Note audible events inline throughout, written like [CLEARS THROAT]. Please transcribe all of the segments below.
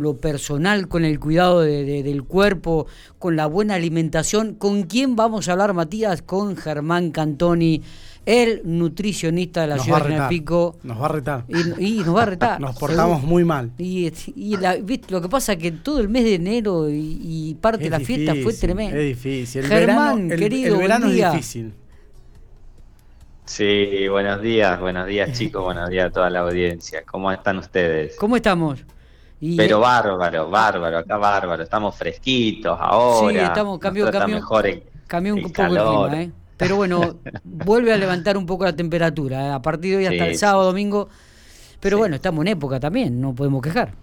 lo personal, con el cuidado del cuerpo, con la buena alimentación. ¿Con quién vamos a hablar, Matías? Con Germán Cantoni, el nutricionista de la ciudad de Pico. Nos va a retar. Y, nos va a retar. [LAUGHS] nos portamos muy mal. Y, lo que pasa es que todo el mes de enero y, parte de la fiesta fue tremendo. Es difícil. Germán, querido, el verano es difícil. Sí, buenos días, buenos días chicos, buenos días a toda la audiencia. ¿Cómo están ustedes? ¿Cómo estamos? Pero bárbaro, bárbaro, acá bárbaro, estamos fresquitos ahora. Sí, estamos, cambió, cambió, mejor cambió un poco el clima, ¿eh? Pero bueno, [LAUGHS] vuelve a levantar un poco la temperatura, ¿eh? a partir de hoy hasta el sábado, domingo. Pero bueno, estamos en época también, no podemos quejar.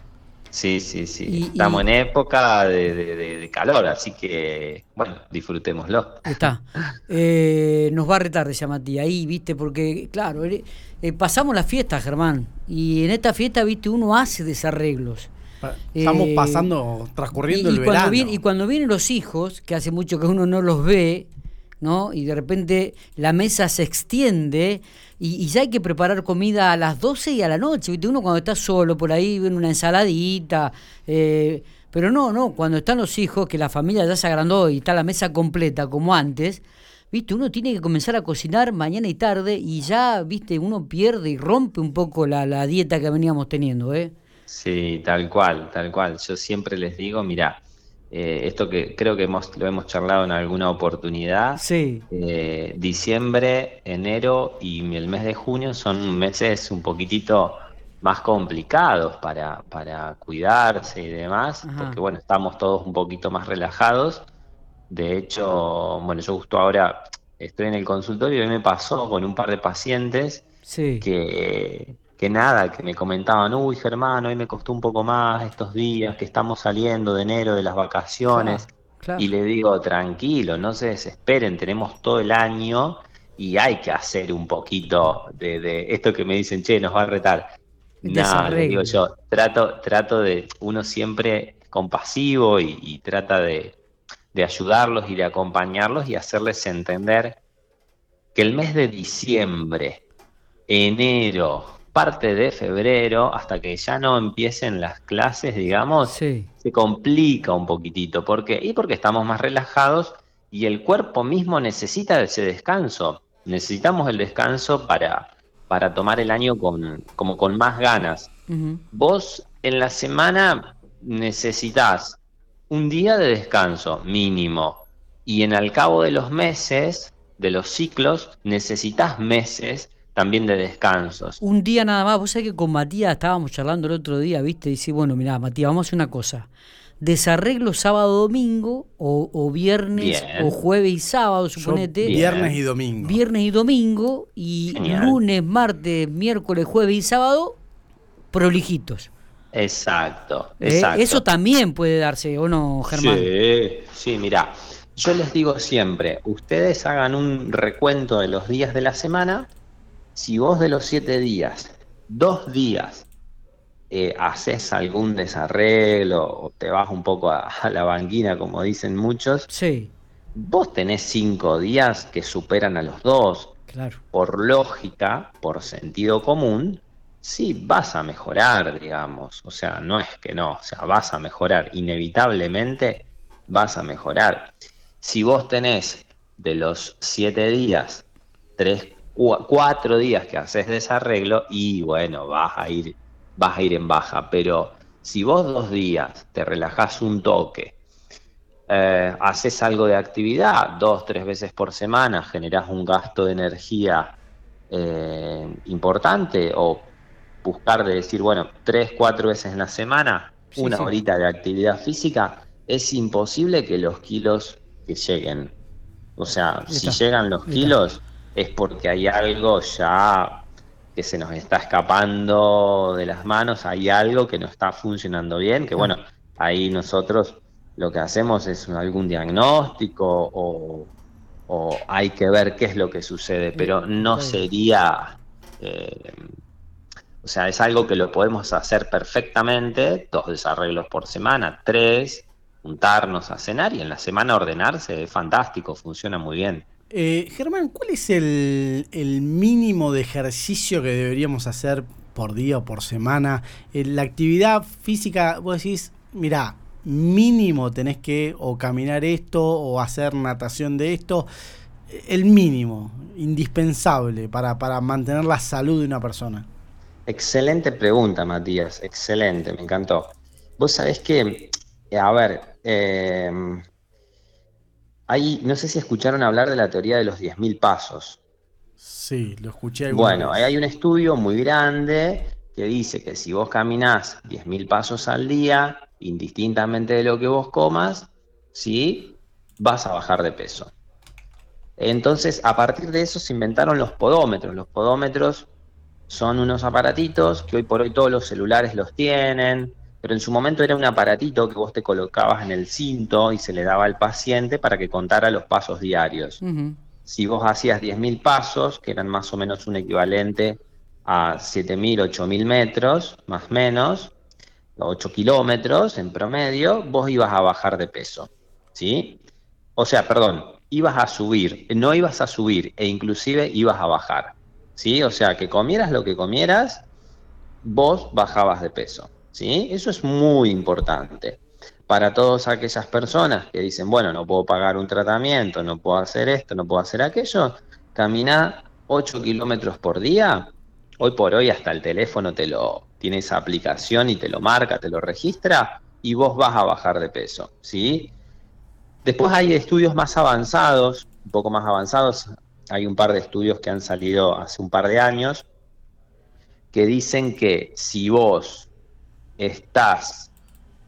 Sí, sí, sí. Estamos en época de, calor, así que, bueno, disfrutémoslo. Está. Eh, nos va a retar, decía Matías, ahí, viste, porque, claro, eh, eh, pasamos la fiesta, Germán, y en esta fiesta, viste, uno hace desarreglos. Estamos pasando, transcurriendo el verano. y cuando vienen los hijos, que hace mucho que uno no los ve, ¿no? Y de repente la mesa se extiende y, ya hay que preparar comida a las 12 y a la noche. ¿viste? Uno cuando está solo por ahí, viene una ensaladita. Eh, pero no, no, cuando están los hijos, que la familia ya se agrandó y está la mesa completa como antes, ¿viste? Uno tiene que comenzar a cocinar mañana y tarde y ya, ¿viste? Uno pierde y rompe un poco la, la dieta que veníamos teniendo, ¿eh? Sí, tal cual, tal cual. Yo siempre les digo, mira, eh, esto que creo que hemos, lo hemos charlado en alguna oportunidad. Sí. Eh, diciembre, enero y el mes de junio son meses un poquitito más complicados para, para cuidarse y demás, porque bueno, estamos todos un poquito más relajados. De hecho, bueno, yo justo ahora estoy en el consultorio y me pasó con un par de pacientes que que nada, que me comentaban, uy Germán, hoy me costó un poco más estos días que estamos saliendo de enero de las vacaciones. Y le digo, tranquilo, no se desesperen, tenemos todo el año y hay que hacer un poquito de, esto que me dicen, che, nos va a retar. No, le digo yo, trato, trato de, uno siempre compasivo y, y trata de, de ayudarlos y de acompañarlos y hacerles entender que el mes de diciembre, enero, parte de febrero, hasta que ya no empiecen las clases, digamos, se complica un poquitito. ¿Por qué? Y porque estamos más relajados y el cuerpo mismo necesita ese descanso. Necesitamos el descanso para, para tomar el año con, como con más ganas. Vos en la semana necesitas un día de descanso mínimo y en al cabo de los meses, de los ciclos, necesitas meses también de descansos. Un día nada más, vos sabés que con Matías estábamos charlando el otro día, ¿viste? Y dice, bueno, mira, Matías, vamos a hacer una cosa. Desarreglo sábado, domingo, o, viernes, o jueves y sábado, suponete. viernes y domingo. Viernes y domingo, y lunes, martes, miércoles, jueves y sábado, prolijitos. Exacto, ¿Eh? exacto. Eso también puede darse, ¿o no, Germán? Sí, sí, mira. Yo les digo siempre, ustedes hagan un recuento de los días de la semana si vos de los siete días, dos días, eh, haces algún desarreglo o te vas un poco a, la banquina, como dicen muchos, sí. vos tenés cinco días que superan a los dos. Claro. Por lógica, por sentido común, sí vas a mejorar, digamos. O sea, no es que no, o sea, vas a mejorar. Inevitablemente vas a mejorar. Si vos tenés de los siete días, tres, cuatro días que haces desarreglo y bueno, vas a ir, vas a ir en baja. Pero si vos dos días te relajás un toque, eh, haces algo de actividad dos, tres veces por semana, generás un gasto de energía eh, importante o buscar de decir, bueno, tres, cuatro veces en la semana, una horita de actividad física, es imposible que los kilos que lleguen. O sea, si llegan los kilos, es porque hay algo ya que se nos está escapando de las manos, hay algo que no está funcionando bien, que bueno, ahí nosotros lo que hacemos es algún diagnóstico o, hay que ver qué es lo que sucede, pero no sería, eh, o sea, es algo que lo podemos hacer perfectamente, dos desarreglos por semana, tres, juntarnos a cenar y en la semana ordenarse, es fantástico, funciona muy bien. Eh, Germán, ¿cuál es el, mínimo de ejercicio que deberíamos hacer por día o por semana. Eh, la actividad física, vos decís, mira, mínimo tenés que o caminar esto o hacer natación de esto. El mínimo, indispensable para, para mantener la salud de una persona. Excelente pregunta, Matías. Excelente, me encantó. Vos sabés que, a ver, eh, hay, no sé si escucharon hablar de la teoría de los 10.000 pasos. Sí, lo escuché. Bueno, hay un estudio muy grande que dice que si vos caminás 10.000 pasos al día, indistintamente de lo que vos comas, sí, vas a bajar de peso. Entonces, a partir de eso se inventaron los podómetros. Los podómetros son unos aparatitos que hoy por hoy todos los celulares los tienen, pero en su momento era un aparatito que vos te colocabas en el cinto y se le daba al paciente para que contara los pasos diarios. Si vos hacías 10.000 pasos, que eran más o menos un equivalente a 7.000, 8.000 metros, más o menos, 8 kilómetros en promedio, vos ibas a bajar de peso. ¿Sí? O sea, perdón, ibas a subir, no ibas a subir e inclusive ibas a bajar. ¿sí? O sea, que comieras lo que comieras, vos bajabas de peso, ¿sí? Eso es muy importante. Para todas aquellas personas que dicen, bueno, no puedo pagar un tratamiento, no puedo hacer esto, no puedo hacer aquello, camina 8 kilómetros por día. Hoy por hoy hasta el teléfono te lo tiene esa aplicación y te lo marca, te lo registra y vos vas a bajar de peso, ¿sí? Después hay estudios más avanzados, un poco más avanzados, hay un par de estudios que han salido hace un par de años que dicen que si vos estás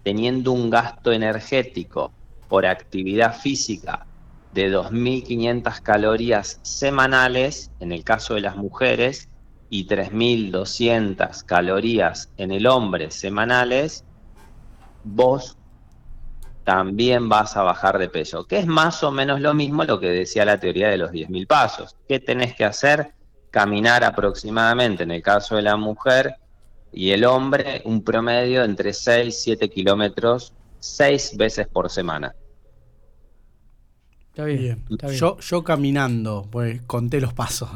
teniendo un gasto energético por actividad física de 2.500 calorías semanales, en el caso de las mujeres, y 3.200 calorías en el hombre semanales, vos también vas a bajar de peso, que es más o menos lo mismo lo que decía la teoría de los 10.000 pasos. ¿Qué tenés que hacer? Caminar aproximadamente, en el caso de la mujer y el hombre, un promedio entre 6 y 7 kilómetros, 6 veces por semana. Está bien. Yo, yo caminando, pues conté los pasos.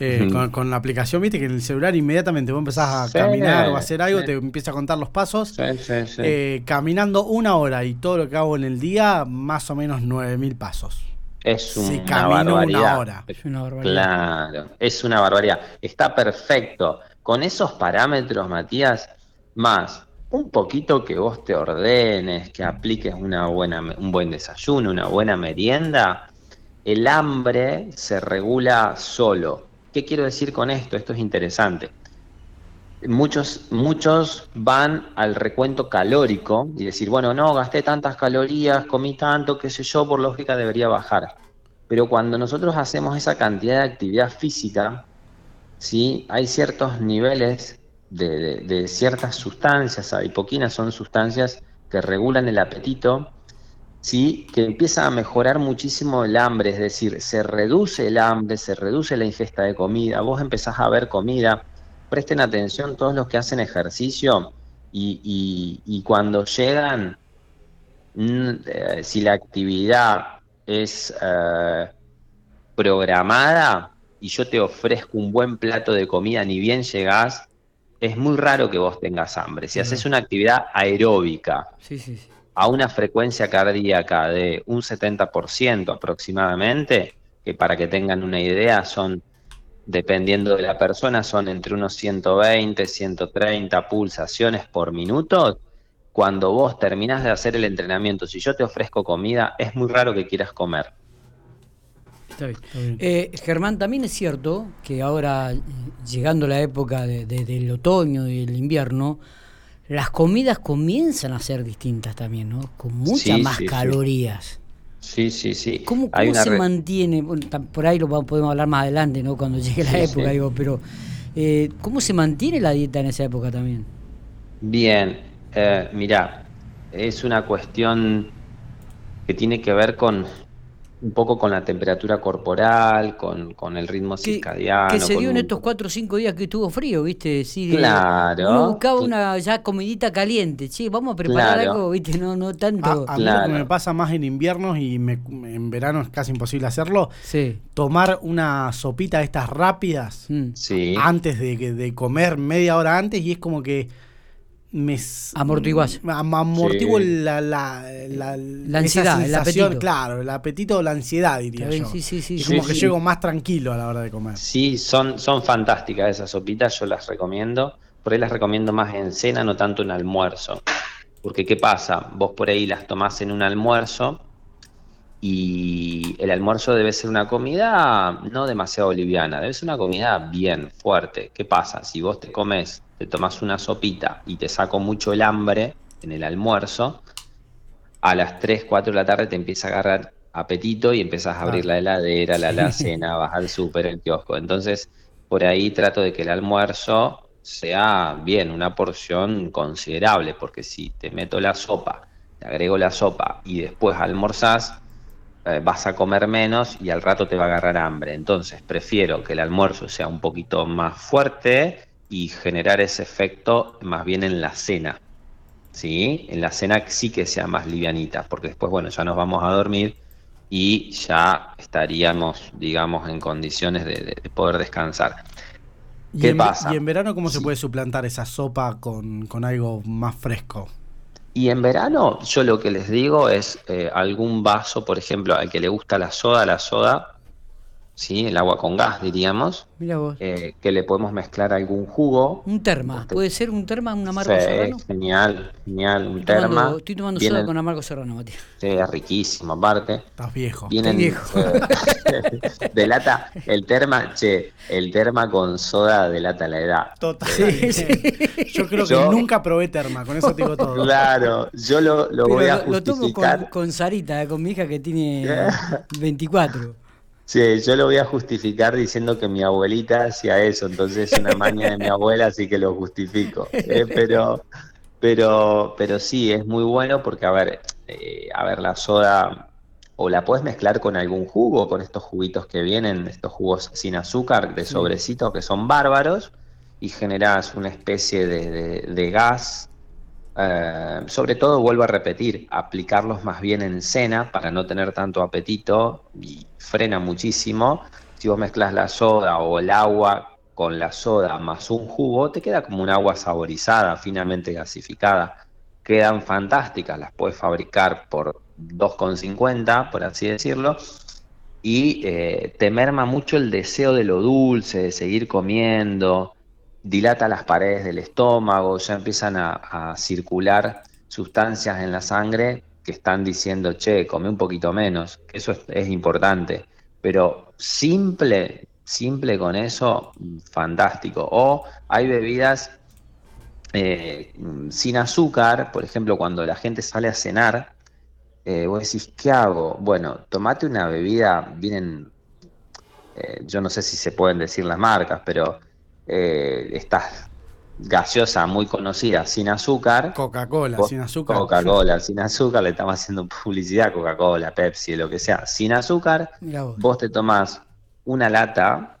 Eh, con, la aplicación, viste que en el celular inmediatamente vos empezás a caminar o a hacer algo, te empieza a contar los pasos. Eh, caminando una hora y todo lo que hago en el día, más o menos 9000 pasos. Es una barbaridad. una hora. Es una barbaridad. Claro, es una barbaridad. Está perfecto. Con esos parámetros, Matías, más un poquito que vos te ordenes, que apliques una buena, un buen desayuno, una buena merienda, el hambre se regula solo. ¿Qué quiero decir con esto? Esto es interesante. Muchos, muchos van al recuento calórico y decir, bueno, no, gasté tantas calorías, comí tanto, qué sé yo, por lógica debería bajar. Pero cuando nosotros hacemos esa cantidad de actividad física, ¿sí? hay ciertos niveles de, ciertas sustancias, adipoquinas son sustancias que regulan el apetito, ¿sí? que empieza a mejorar muchísimo el hambre, es decir, se reduce el hambre, se reduce la ingesta de comida, vos empezás a ver comida, presten atención todos los que hacen ejercicio y, cuando llegan, mm, eh, si la actividad es eh, programada y yo te ofrezco un buen plato de comida, ni bien llegás, es muy raro que vos tengas hambre. Si haces una actividad aeróbica a una frecuencia cardíaca de un 70% aproximadamente, que para que tengan una idea son, dependiendo de la persona, son entre unos 120, 130 pulsaciones por minuto. Cuando vos terminás de hacer el entrenamiento, si yo te ofrezco comida, es muy raro que quieras comer. Eh, Germán, también es cierto que ahora, llegando la época del otoño y el invierno, las comidas comienzan a ser distintas también, ¿no? Con muchas más calorías. Sí, sí, sí. ¿Cómo, se mantiene? por ahí lo podemos hablar más adelante, ¿no? Cuando llegue la época, digo, pero eh, ¿cómo se mantiene la dieta en esa época también? Bien, eh, mira, es una cuestión que tiene que ver con un poco con la temperatura corporal, con, con el ritmo circadiano. Que se dio en estos cuatro o cinco días que estuvo frío, ¿viste? Sí, claro. Uno buscaba una ya comidita caliente. Sí, vamos a preparar algo, ¿viste? No, no tanto. A, mí lo que me pasa más en invierno y en verano es casi imposible hacerlo. Sí. Tomar una sopita de estas rápidas mm. sí. antes de, de comer, media hora antes, y es como que me amortiguas amortiguo la, la, la, ansiedad el apetito. claro el apetito o la ansiedad diría yo. sí, sí, sí, y como que llego más tranquilo a la hora de comer. Sí son son fantásticas esas sopitas yo las recomiendo. Por ahí las recomiendo más en cena no tanto en almuerzo. Porque qué pasa vos por ahí las tomás en un almuerzo y el almuerzo debe ser una comida no demasiado liviana, debe ser una comida bien fuerte. ¿Qué pasa? Si vos te comes te tomas una sopita y te saco mucho el hambre en el almuerzo, a las 3, 4 de la tarde te empieza a agarrar apetito y empiezas a abrir la heladera, la alacena, vas al súper, el kiosco. Entonces, por ahí trato de que el almuerzo sea bien, una porción considerable, porque si te meto la sopa, te agrego la sopa y después almorzás, eh, vas a comer menos y al rato te va a agarrar hambre. Entonces, prefiero que el almuerzo sea un poquito más fuerte y generar ese efecto más bien en la cena. ¿sí? En la cena sí que sea más livianita, porque después, bueno, ya nos vamos a dormir y ya estaríamos, digamos, en condiciones de, poder descansar. ¿Qué pasa? ¿Y en verano cómo se puede suplantar esa sopa con, algo más fresco? Y en verano yo lo que les digo es eh, algún vaso, por ejemplo, al que le gusta la soda, la soda ¿sí? el agua con gas, diríamos. Mira vos. Eh, que le podemos mezclar algún jugo. Un terma, puede ser un terma, un amargo serrano. Genial, genial, un terma. estoy tomando soda con amargo serrano, Matías. Sí, es riquísimo, aparte. Estás viejo. Vienen, viejo. Eh, [LAUGHS] delata, el terma, che, el terma con soda delata la edad. Total. Eh, yo creo que nunca probé terma, con eso digo todo. Claro, yo lo, lo voy a justificar. Lo tomo con, con Sarita, con mi hija que tiene [LAUGHS] 24. Sí, yo lo voy a justificar diciendo que mi abuelita hacía eso, entonces es una maña de mi abuela, así que lo justifico. ¿eh? Pero, pero, pero sí, es muy bueno porque, a ver, eh, a ver, la soda o la puedes mezclar con algún jugo, con estos juguitos que vienen, estos jugos sin azúcar de sobrecito que son bárbaros, y generas una especie de gas eh, sobre todo, vuelvo a repetir, aplicarlos más bien en cena para no tener tanto apetito y frena muchísimo. Si vos mezclas la soda o el agua con la soda más un jugo, te queda como un agua saborizada, finamente gasificada. Quedan fantásticas, las puedes fabricar por 2,50, por así decirlo, y eh, te merma mucho el deseo de lo dulce, de seguir comiendo, dilata las paredes del estómago, ya empiezan a, circular sustancias en la sangre que están diciendo, che, come un poquito menos, eso es, importante, pero simple, simple con eso, fantástico. O hay bebidas eh, sin azúcar, por ejemplo, cuando la gente sale a cenar, eh, vos decís, ¿qué hago? Bueno, tomate una bebida, vienen, eh, yo no sé si se pueden decir las marcas, pero eh, esta gaseosa muy conocida sin azúcar. Coca-Cola sin azúcar. Coca-Cola sin azúcar, le estamos haciendo publicidad, Coca-Cola, Pepsi, lo que sea, sin azúcar. Vos. te tomás una lata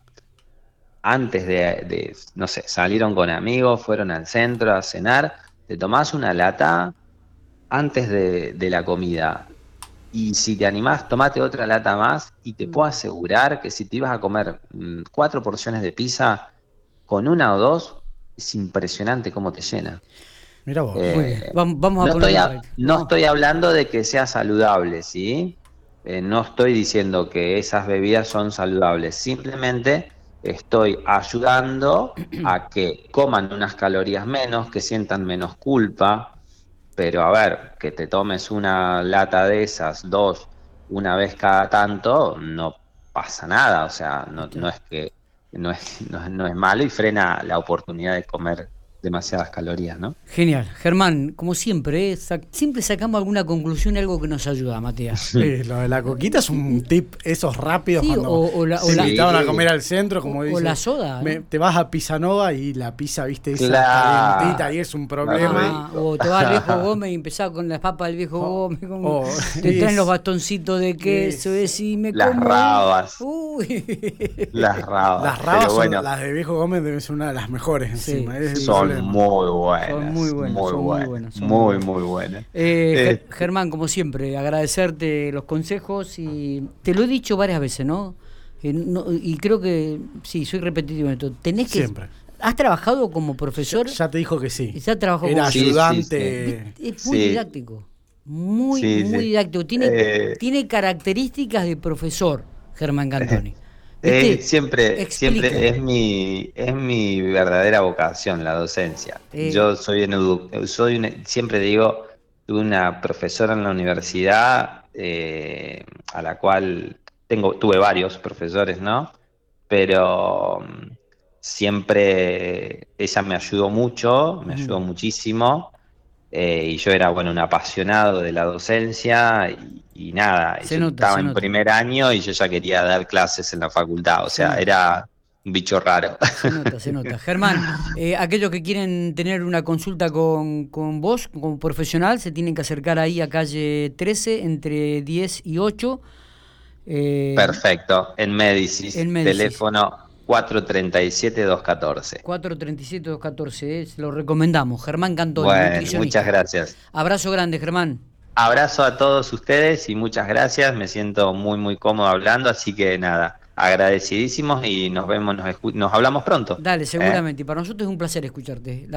antes de, no sé, salieron con amigos, fueron al centro a cenar, te tomás una lata antes de, de la comida. Y si te animás, tomate otra lata más y te mm. puedo asegurar que si te ibas a comer mm, cuatro porciones de pizza, con una o dos, es impresionante cómo te llena. Mira vos. Eh, vamos, a no, estoy no estoy hablando de que sea saludable, ¿sí? Eh, no estoy diciendo que esas bebidas son saludables, simplemente estoy ayudando [CLEARS THROAT] a que coman unas calorías menos, que sientan menos culpa, pero a ver, que te tomes una lata de esas, dos, una vez cada tanto, no pasa nada, o sea, no, no es que no es, no, es malo y frena la oportunidad de comer demasiadas calorías, ¿no? Genial. Germán, como siempre, ¿eh? siempre sacamos alguna conclusión, algo que nos ayuda, Matías. [LAUGHS] Sí, lo de la coquita es un tip, esos rápidos cuando o, la, se invitaban a comer al centro, como O la soda. te vas a Pisanova y la pizza, viste, esa claro. calentita y es un problema. o te vas al viejo Gómez y empezás con las papas del viejo [LAUGHS] Gómez, como te traen los bastoncitos de queso, es, y me Las rabas. Uy. Las rabas. Las rabas, bueno. las de viejo Gómez deben ser una de las mejores encima. Son muy buenas. Son muy buenas. Muy, buenas, muy, muy, buenas. Eh, eh, Germán, como siempre, agradecerte los consejos y te lo he dicho varias veces, ¿no? Eh, y creo que, sí, soy repetitivo en esto. Tenés que... Siempre. ¿Has trabajado como profesor? Ya, te dijo que sí. Ya trabajó Era ayudante. es muy didáctico. Muy, muy didáctico. Tiene, tiene características de profesor, Germán Cantoni. [LAUGHS] Eh, siempre, siempre es mi, es mi verdadera vocación la docencia. Eh. Yo soy en soy siempre digo, tuve una profesora en la universidad eh, a la cual tengo, tuve varios profesores, ¿no? Pero mm, siempre ella me ayudó mucho, me ayudó muchísimo. Y yo era bueno un apasionado de la docencia y, y nada, estaba en primer año y yo ya quería dar clases en la facultad, o sea, era un bicho raro. Se nota, se nota. Germán, [LAUGHS] eh, aquellos que quieren tener una consulta con, con vos como profesional, se tienen que acercar ahí a calle 13 entre 10 y 8. Eh, Perfecto, en Médicis, en teléfono 437-214. 437-214, lo recomendamos. Germán Cantón, muchas gracias. Abrazo grande, Germán. Abrazo a todos ustedes y muchas gracias. Me siento muy, muy cómodo hablando, así que nada, agradecidísimos y nos vemos, nos, hablamos pronto. Dale, seguramente. Y para nosotros es un placer escucharte.